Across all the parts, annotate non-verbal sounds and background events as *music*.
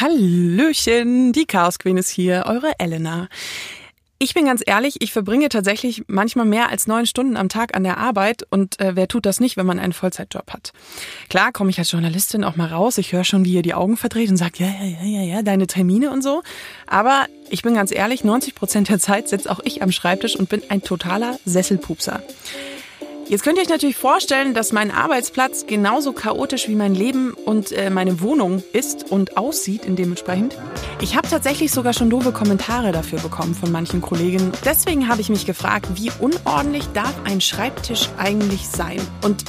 Hallöchen, die Chaos Queen ist hier, eure Elena. Ich bin ganz ehrlich, ich verbringe tatsächlich manchmal mehr als neun Stunden am Tag an der Arbeit und äh, wer tut das nicht, wenn man einen Vollzeitjob hat? Klar, komme ich als Journalistin auch mal raus, ich höre schon, wie ihr die Augen verdreht und sagt, ja, ja, ja, ja, ja, deine Termine und so. Aber ich bin ganz ehrlich, 90 Prozent der Zeit sitze auch ich am Schreibtisch und bin ein totaler Sesselpupser. Jetzt könnt ihr euch natürlich vorstellen, dass mein Arbeitsplatz genauso chaotisch wie mein Leben und äh, meine Wohnung ist und aussieht in dementsprechend. Ich habe tatsächlich sogar schon doofe Kommentare dafür bekommen von manchen Kolleginnen. Deswegen habe ich mich gefragt, wie unordentlich darf ein Schreibtisch eigentlich sein? Und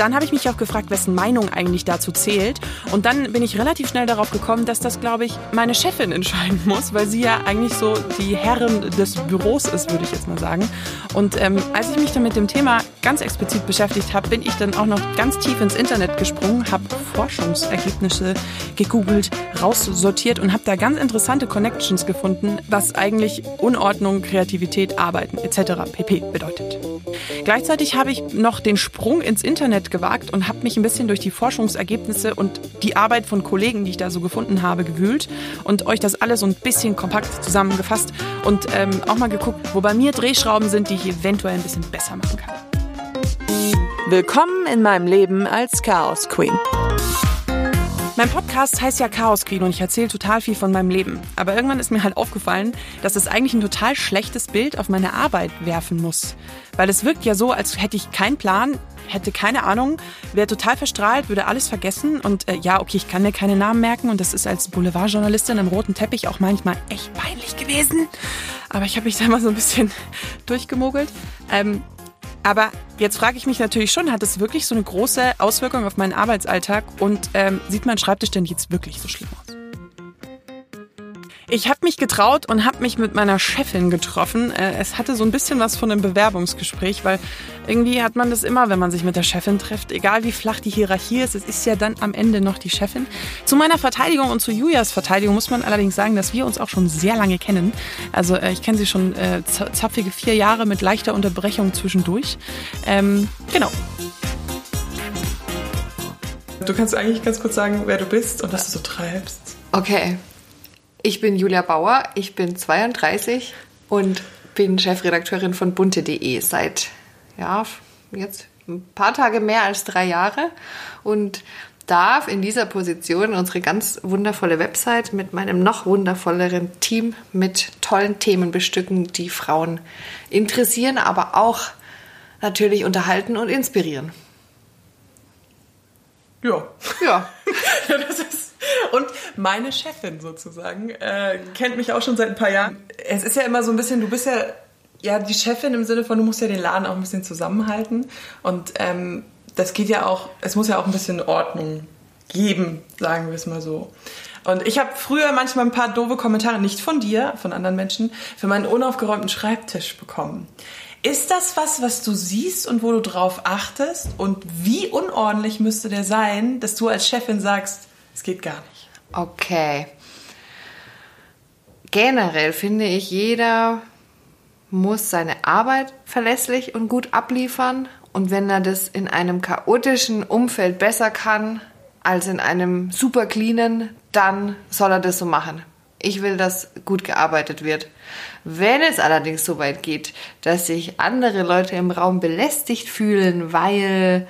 dann habe ich mich auch gefragt, wessen Meinung eigentlich dazu zählt. Und dann bin ich relativ schnell darauf gekommen, dass das, glaube ich, meine Chefin *laughs* entscheiden muss, weil sie ja eigentlich so die Herrin des Büros ist, würde ich jetzt mal sagen. Und ähm, als ich mich dann mit dem Thema ganz explizit beschäftigt habe, bin ich dann auch noch ganz tief ins Internet gesprungen, habe Forschungsergebnisse gegoogelt, raussortiert und habe da ganz interessante Connections gefunden, was eigentlich Unordnung, Kreativität, Arbeiten etc. pp bedeutet. Gleichzeitig habe ich noch den Sprung ins Internet gewagt und habe mich ein bisschen durch die Forschungsergebnisse und die Arbeit von Kollegen, die ich da so gefunden habe, gewühlt und euch das alles so ein bisschen kompakt zusammengefasst und ähm, auch mal geguckt, wo bei mir Drehschrauben sind, die ich eventuell ein bisschen besser machen kann. Willkommen in meinem Leben als Chaos Queen. Mein Podcast heißt ja Chaos Queen und ich erzähle total viel von meinem Leben. Aber irgendwann ist mir halt aufgefallen, dass es eigentlich ein total schlechtes Bild auf meine Arbeit werfen muss. Weil es wirkt ja so, als hätte ich keinen Plan, hätte keine Ahnung, wäre total verstrahlt, würde alles vergessen. Und äh, ja, okay, ich kann mir keine Namen merken und das ist als Boulevardjournalistin im roten Teppich auch manchmal echt peinlich gewesen. Aber ich habe mich da mal so ein bisschen *laughs* durchgemogelt. Ähm, aber jetzt frage ich mich natürlich schon, hat es wirklich so eine große Auswirkung auf meinen Arbeitsalltag und ähm, sieht mein Schreibtisch denn jetzt wirklich so schlimm aus? Ich habe mich getraut und habe mich mit meiner Chefin getroffen. Äh, es hatte so ein bisschen was von einem Bewerbungsgespräch, weil irgendwie hat man das immer, wenn man sich mit der Chefin trifft, egal wie flach die Hierarchie ist, es ist ja dann am Ende noch die Chefin. Zu meiner Verteidigung und zu Julias Verteidigung muss man allerdings sagen, dass wir uns auch schon sehr lange kennen. Also äh, ich kenne sie schon äh, zapfige vier Jahre mit leichter Unterbrechung zwischendurch. Ähm, genau. Du kannst eigentlich ganz kurz sagen, wer du bist und was du so treibst. Okay, ich bin Julia Bauer, ich bin 32 und bin Chefredakteurin von bunte.de seit ja, jetzt ein paar Tage mehr als drei Jahre und darf in dieser Position unsere ganz wundervolle Website mit meinem noch wundervolleren Team mit tollen Themen bestücken, die Frauen interessieren, aber auch natürlich unterhalten und inspirieren. Ja. Ja. *laughs* ja das ist und meine Chefin sozusagen äh, kennt mich auch schon seit ein paar Jahren. Es ist ja immer so ein bisschen, du bist ja ja die Chefin im Sinne von, du musst ja den Laden auch ein bisschen zusammenhalten. Und ähm, das geht ja auch, es muss ja auch ein bisschen Ordnung geben, sagen wir es mal so. Und ich habe früher manchmal ein paar doofe Kommentare, nicht von dir, von anderen Menschen, für meinen unaufgeräumten Schreibtisch bekommen. Ist das was, was du siehst und wo du drauf achtest? Und wie unordentlich müsste der sein, dass du als Chefin sagst, es geht gar nicht. Okay. Generell finde ich, jeder muss seine Arbeit verlässlich und gut abliefern. Und wenn er das in einem chaotischen Umfeld besser kann als in einem super cleanen, dann soll er das so machen. Ich will, dass gut gearbeitet wird. Wenn es allerdings so weit geht, dass sich andere Leute im Raum belästigt fühlen, weil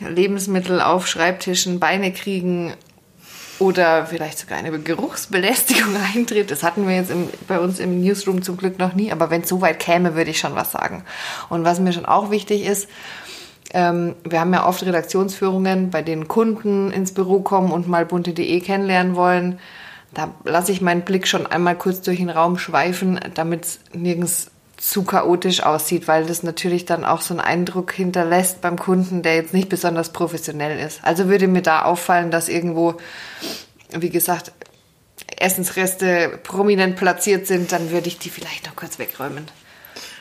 Lebensmittel auf Schreibtischen Beine kriegen oder vielleicht sogar eine Geruchsbelästigung *laughs* eintritt. Das hatten wir jetzt im, bei uns im Newsroom zum Glück noch nie, aber wenn es so weit käme, würde ich schon was sagen. Und was mir schon auch wichtig ist, ähm, wir haben ja oft Redaktionsführungen, bei denen Kunden ins Büro kommen und mal bunte.de kennenlernen wollen. Da lasse ich meinen Blick schon einmal kurz durch den Raum schweifen, damit es nirgends zu chaotisch aussieht, weil das natürlich dann auch so einen Eindruck hinterlässt beim Kunden, der jetzt nicht besonders professionell ist. Also würde mir da auffallen, dass irgendwo, wie gesagt, Essensreste prominent platziert sind, dann würde ich die vielleicht noch kurz wegräumen.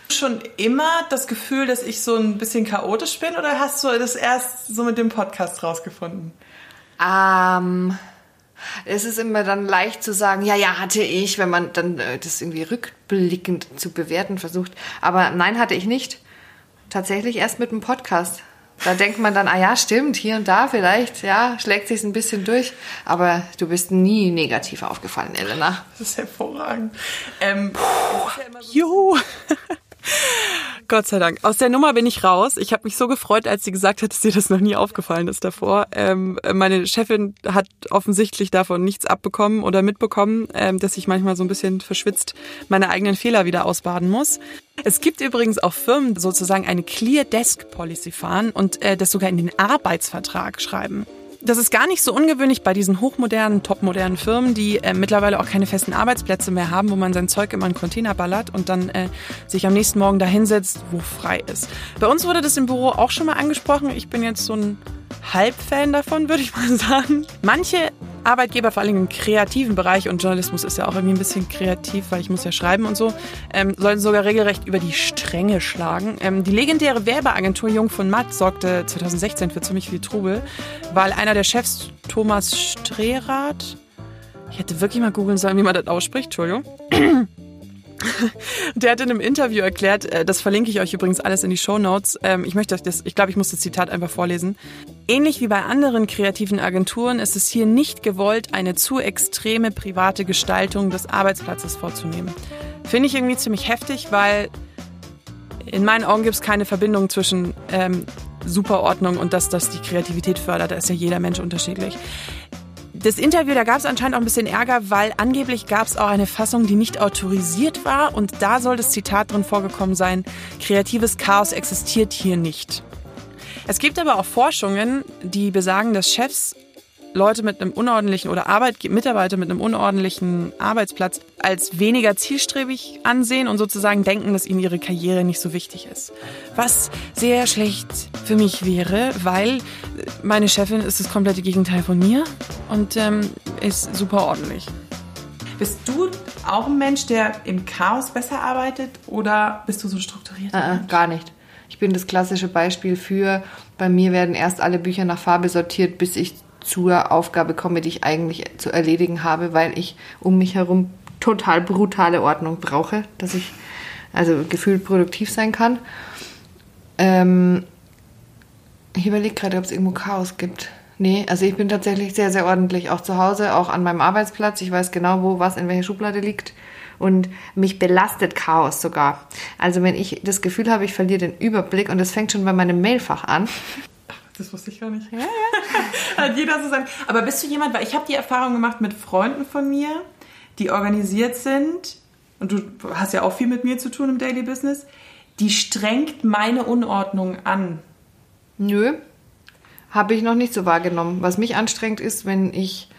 Schon immer das Gefühl, dass ich so ein bisschen chaotisch bin oder hast du das erst so mit dem Podcast rausgefunden? Ähm, es ist immer dann leicht zu sagen, ja, ja, hatte ich, wenn man dann äh, das irgendwie rückblickend zu bewerten versucht. Aber nein, hatte ich nicht. Tatsächlich erst mit dem Podcast. Da denkt man dann, ah ja, stimmt, hier und da vielleicht, ja, schlägt sich ein bisschen durch. Aber du bist nie negativ aufgefallen, Elena. Das ist hervorragend. Ähm, Puh, ja so jo. *laughs* Gott sei Dank. Aus der Nummer bin ich raus. Ich habe mich so gefreut, als sie gesagt hat, dass dir das noch nie aufgefallen ist davor. Ähm, meine Chefin hat offensichtlich davon nichts abbekommen oder mitbekommen, ähm, dass ich manchmal so ein bisschen verschwitzt meine eigenen Fehler wieder ausbaden muss. Es gibt übrigens auch Firmen, die sozusagen eine Clear Desk Policy fahren und äh, das sogar in den Arbeitsvertrag schreiben. Das ist gar nicht so ungewöhnlich bei diesen hochmodernen, topmodernen Firmen, die äh, mittlerweile auch keine festen Arbeitsplätze mehr haben, wo man sein Zeug immer in einen Container ballert und dann äh, sich am nächsten Morgen dahinsetzt, wo frei ist. Bei uns wurde das im Büro auch schon mal angesprochen. Ich bin jetzt so ein Halbfan davon, würde ich mal *laughs* sagen. Manche Arbeitgeber, vor allem im kreativen Bereich, und Journalismus ist ja auch irgendwie ein bisschen kreativ, weil ich muss ja schreiben und so, ähm, sollten sogar regelrecht über die Stränge schlagen. Ähm, die legendäre Werbeagentur Jung von Matt sorgte 2016 für ziemlich viel Trubel, weil einer der Chefs, Thomas Strehrath, ich hätte wirklich mal googeln sollen, wie man das ausspricht, Entschuldigung. *laughs* Der hat in einem Interview erklärt, äh, das verlinke ich euch übrigens alles in die Show Notes. Ähm, ich möchte das, ich glaube, ich muss das Zitat einfach vorlesen. Ähnlich wie bei anderen kreativen Agenturen ist es hier nicht gewollt, eine zu extreme private Gestaltung des Arbeitsplatzes vorzunehmen. Finde ich irgendwie ziemlich heftig, weil in meinen Augen gibt es keine Verbindung zwischen ähm, Superordnung und dass das die Kreativität fördert. Da ist ja jeder Mensch unterschiedlich. Das Interview, da gab es anscheinend auch ein bisschen Ärger, weil angeblich gab es auch eine Fassung, die nicht autorisiert war und da soll das Zitat drin vorgekommen sein, kreatives Chaos existiert hier nicht. Es gibt aber auch Forschungen, die besagen, dass Chefs Leute mit einem unordentlichen oder Arbeit Mitarbeiter mit einem unordentlichen Arbeitsplatz als weniger zielstrebig ansehen und sozusagen denken, dass ihnen ihre Karriere nicht so wichtig ist. Was sehr schlecht für mich wäre, weil meine Chefin ist das komplette Gegenteil von mir und ähm, ist super ordentlich. Bist du auch ein Mensch, der im Chaos besser arbeitet oder bist du so strukturiert? Äh, gar nicht. Ich bin das klassische Beispiel für, bei mir werden erst alle Bücher nach Farbe sortiert, bis ich zur Aufgabe komme, die ich eigentlich zu erledigen habe, weil ich um mich herum total brutale Ordnung brauche, dass ich also gefühlt produktiv sein kann. Ähm, ich überlege gerade, ob es irgendwo Chaos gibt. Nee, also ich bin tatsächlich sehr, sehr ordentlich, auch zu Hause, auch an meinem Arbeitsplatz. Ich weiß genau, wo was in welcher Schublade liegt. Und mich belastet Chaos sogar. Also wenn ich das Gefühl habe, ich verliere den Überblick und das fängt schon bei meinem Mailfach an, das wusste ich gar nicht. Ja, ja. *laughs* Hat jeder so sein. Aber bist du jemand, weil ich habe die Erfahrung gemacht mit Freunden von mir, die organisiert sind, und du hast ja auch viel mit mir zu tun im Daily Business, die strengt meine Unordnung an. Nö, habe ich noch nicht so wahrgenommen. Was mich anstrengt ist, wenn ich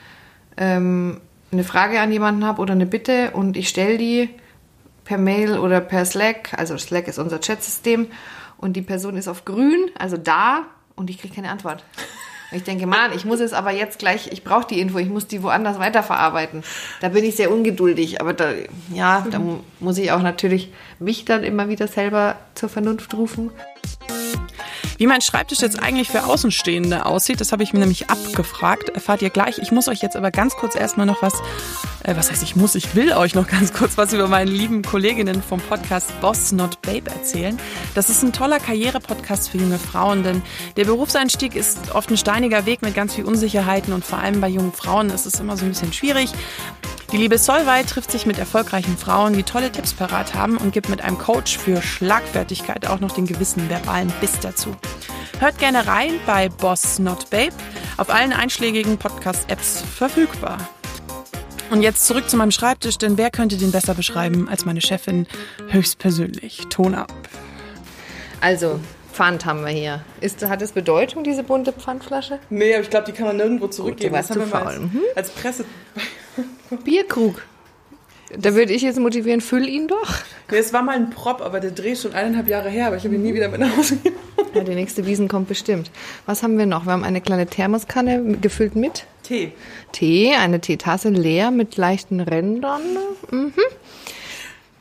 ähm, eine Frage an jemanden habe oder eine Bitte und ich stelle die per Mail oder per Slack, also Slack ist unser Chatsystem, und die Person ist auf grün, also da, und ich kriege keine Antwort. Und ich denke, Mann, ich muss es aber jetzt gleich, ich brauche die Info, ich muss die woanders weiterverarbeiten. Da bin ich sehr ungeduldig, aber da, ja, da muss ich auch natürlich mich dann immer wieder selber zur Vernunft rufen. Wie mein Schreibtisch jetzt eigentlich für Außenstehende aussieht, das habe ich mir nämlich abgefragt. Erfahrt ihr gleich. Ich muss euch jetzt aber ganz kurz erstmal noch was, äh, was heißt ich muss, ich will euch noch ganz kurz was über meine lieben Kolleginnen vom Podcast Boss Not Babe erzählen. Das ist ein toller Karriere-Podcast für junge Frauen, denn der Berufseinstieg ist oft ein steiniger Weg mit ganz viel Unsicherheiten und vor allem bei jungen Frauen ist es immer so ein bisschen schwierig. Die liebe Solvay trifft sich mit erfolgreichen Frauen, die tolle Tipps parat haben und gibt mit einem Coach für Schlagfertigkeit auch noch den gewissen verbalen Biss dazu. Hört gerne rein bei Boss Not Babe, auf allen einschlägigen Podcast-Apps verfügbar. Und jetzt zurück zu meinem Schreibtisch, denn wer könnte den besser beschreiben als meine Chefin höchstpersönlich? Ton ab. Also, Pfand haben wir hier. Ist, hat es Bedeutung, diese bunte Pfandflasche? Nee, aber ich glaube, die kann man nirgendwo zurückgeben. Gut, du warst zu faul. Mhm. Als Presse. Bierkrug. Da würde ich jetzt motivieren, füll ihn doch. Nee, es war mal ein Prop, aber der Dreh ist schon eineinhalb Jahre her, aber ich habe ihn nie wieder mit nach Hause genommen. Ja, die nächste Wiesen kommt bestimmt. Was haben wir noch? Wir haben eine kleine Thermoskanne gefüllt mit Tee. Tee, eine Teetasse leer mit leichten Rändern. Mhm.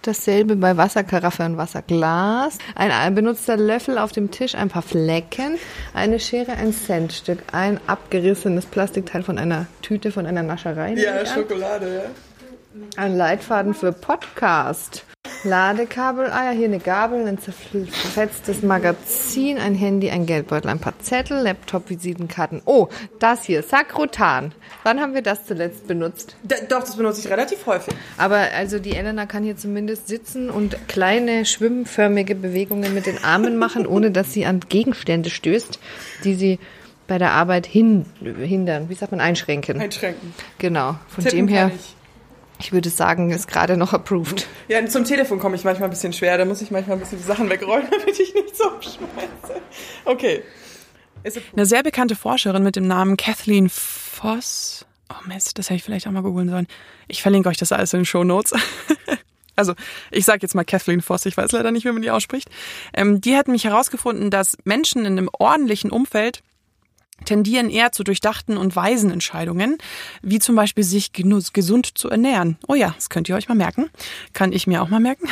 Dasselbe bei Wasserkaraffe und Wasserglas. Ein benutzter Löffel auf dem Tisch, ein paar Flecken, eine Schere, ein Centstück, ein abgerissenes Plastikteil von einer Tüte von einer Nascherei. Ja, Schokolade, ja. Ein Leitfaden für Podcast. Ladekabel, ah ja, hier eine Gabel, ein zerfetztes Magazin, ein Handy, ein Geldbeutel, ein paar Zettel, Laptop, Visitenkarten. Oh, das hier, Sakrotan. Wann haben wir das zuletzt benutzt? D doch, das benutze ich relativ häufig. Aber also die Elena kann hier zumindest sitzen und kleine schwimmförmige Bewegungen mit den Armen machen, ohne dass sie an Gegenstände stößt, die sie bei der Arbeit hin, hindern. Wie sagt man? Einschränken. Einschränken. Genau. Von Tippen dem her. Ich. Ich würde sagen, ist gerade noch approved. Ja, zum Telefon komme ich manchmal ein bisschen schwer. Da muss ich manchmal ein bisschen die Sachen wegräumen, *laughs* damit ich nicht so schmeiße. Okay. Eine sehr bekannte Forscherin mit dem Namen Kathleen Voss. Oh Mist, das hätte ich vielleicht auch mal googeln sollen. Ich verlinke euch das alles in den Show Notes. *laughs* also ich sage jetzt mal Kathleen Voss, ich weiß leider nicht, wie man die ausspricht. Ähm, die hat mich herausgefunden, dass Menschen in einem ordentlichen Umfeld tendieren eher zu durchdachten und weisen Entscheidungen, wie zum Beispiel sich gesund zu ernähren. Oh ja, das könnt ihr euch mal merken. Kann ich mir auch mal merken.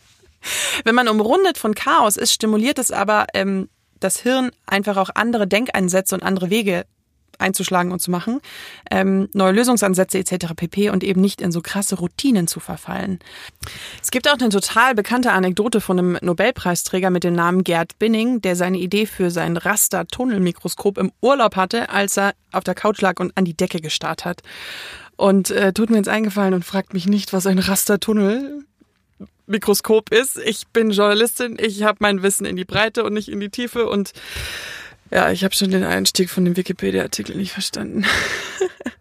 *laughs* Wenn man umrundet von Chaos ist, stimuliert es aber ähm, das Hirn einfach auch andere Denkeinsätze und andere Wege einzuschlagen und zu machen, ähm, neue Lösungsansätze etc. pp. und eben nicht in so krasse Routinen zu verfallen. Es gibt auch eine total bekannte Anekdote von einem Nobelpreisträger mit dem Namen Gerd Binning, der seine Idee für sein Raster-Tunnelmikroskop im Urlaub hatte, als er auf der Couch lag und an die Decke gestarrt hat. Und äh, tut mir jetzt eingefallen und fragt mich nicht, was ein Rastertunnel Mikroskop ist. Ich bin Journalistin, ich habe mein Wissen in die Breite und nicht in die Tiefe und ja, ich habe schon den Einstieg von dem Wikipedia-Artikel nicht verstanden.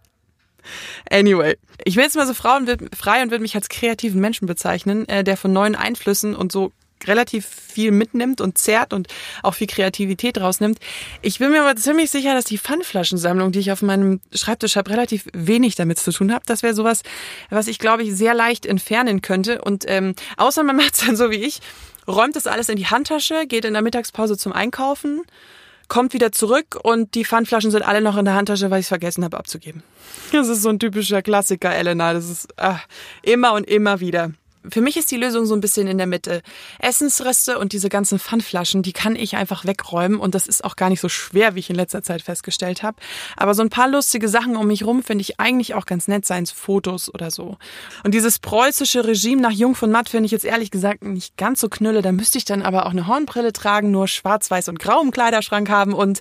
*laughs* anyway, ich bin jetzt mal so frei und würde mich als kreativen Menschen bezeichnen, äh, der von neuen Einflüssen und so relativ viel mitnimmt und zerrt und auch viel Kreativität rausnimmt. Ich bin mir aber ziemlich sicher, dass die Pfandflaschensammlung, die ich auf meinem Schreibtisch habe, relativ wenig damit zu tun hat. Das wäre sowas, was ich, glaube ich, sehr leicht entfernen könnte. Und ähm, außer man *laughs* macht es dann so wie ich, räumt das alles in die Handtasche, geht in der Mittagspause zum Einkaufen kommt wieder zurück und die Pfandflaschen sind alle noch in der Handtasche, weil ich es vergessen habe abzugeben. Das ist so ein typischer Klassiker, Elena. Das ist ach, immer und immer wieder. Für mich ist die Lösung so ein bisschen in der Mitte. Essensreste und diese ganzen Pfandflaschen, die kann ich einfach wegräumen und das ist auch gar nicht so schwer, wie ich in letzter Zeit festgestellt habe. Aber so ein paar lustige Sachen um mich rum finde ich eigentlich auch ganz nett, seien es Fotos oder so. Und dieses preußische Regime nach Jung von Matt finde ich jetzt ehrlich gesagt nicht ganz so knülle. Da müsste ich dann aber auch eine Hornbrille tragen, nur schwarz-weiß und grau im Kleiderschrank haben und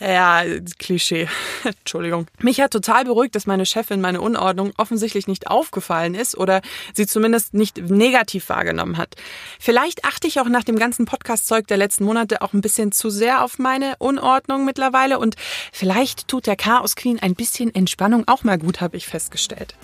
ja, Klischee. *laughs* Entschuldigung. Mich hat total beruhigt, dass meine Chefin meine Unordnung offensichtlich nicht aufgefallen ist oder sie zumindest nicht negativ wahrgenommen hat. Vielleicht achte ich auch nach dem ganzen Podcast-Zeug der letzten Monate auch ein bisschen zu sehr auf meine Unordnung mittlerweile und vielleicht tut der Chaos Queen ein bisschen Entspannung auch mal gut, habe ich festgestellt.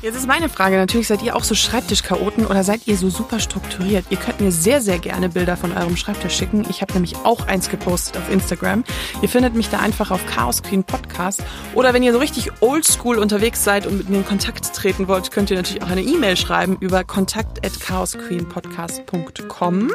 Jetzt ist meine Frage natürlich, seid ihr auch so Schreibtischchaoten oder seid ihr so super strukturiert? Ihr könnt mir sehr, sehr gerne Bilder von eurem Schreibtisch schicken. Ich habe nämlich auch eins gepostet auf Instagram. Ihr findet mich da einfach auf Chaos Queen Podcast. Oder wenn ihr so richtig oldschool unterwegs seid und mit mir in Kontakt treten wollt, könnt ihr natürlich auch eine E-Mail schreiben über kontakt at chaosqueenpodcast.com.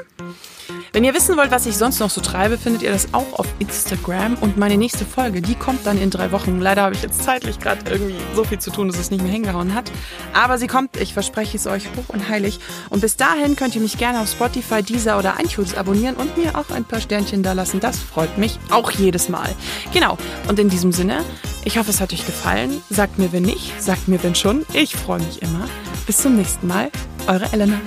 Wenn ihr wissen wollt, was ich sonst noch so treibe, findet ihr das auch auf Instagram. Und meine nächste Folge, die kommt dann in drei Wochen. Leider habe ich jetzt zeitlich gerade irgendwie so viel zu tun, dass es nicht mehr hingehauen hat. Aber sie kommt, ich verspreche es euch hoch und heilig. Und bis dahin könnt ihr mich gerne auf Spotify, Deezer oder iTunes abonnieren und mir auch ein paar Sternchen da lassen. Das freut mich auch jedes Mal. Genau. Und in diesem Sinne, ich hoffe, es hat euch gefallen. Sagt mir, wenn nicht, sagt mir, wenn schon. Ich freue mich immer. Bis zum nächsten Mal. Eure Elena.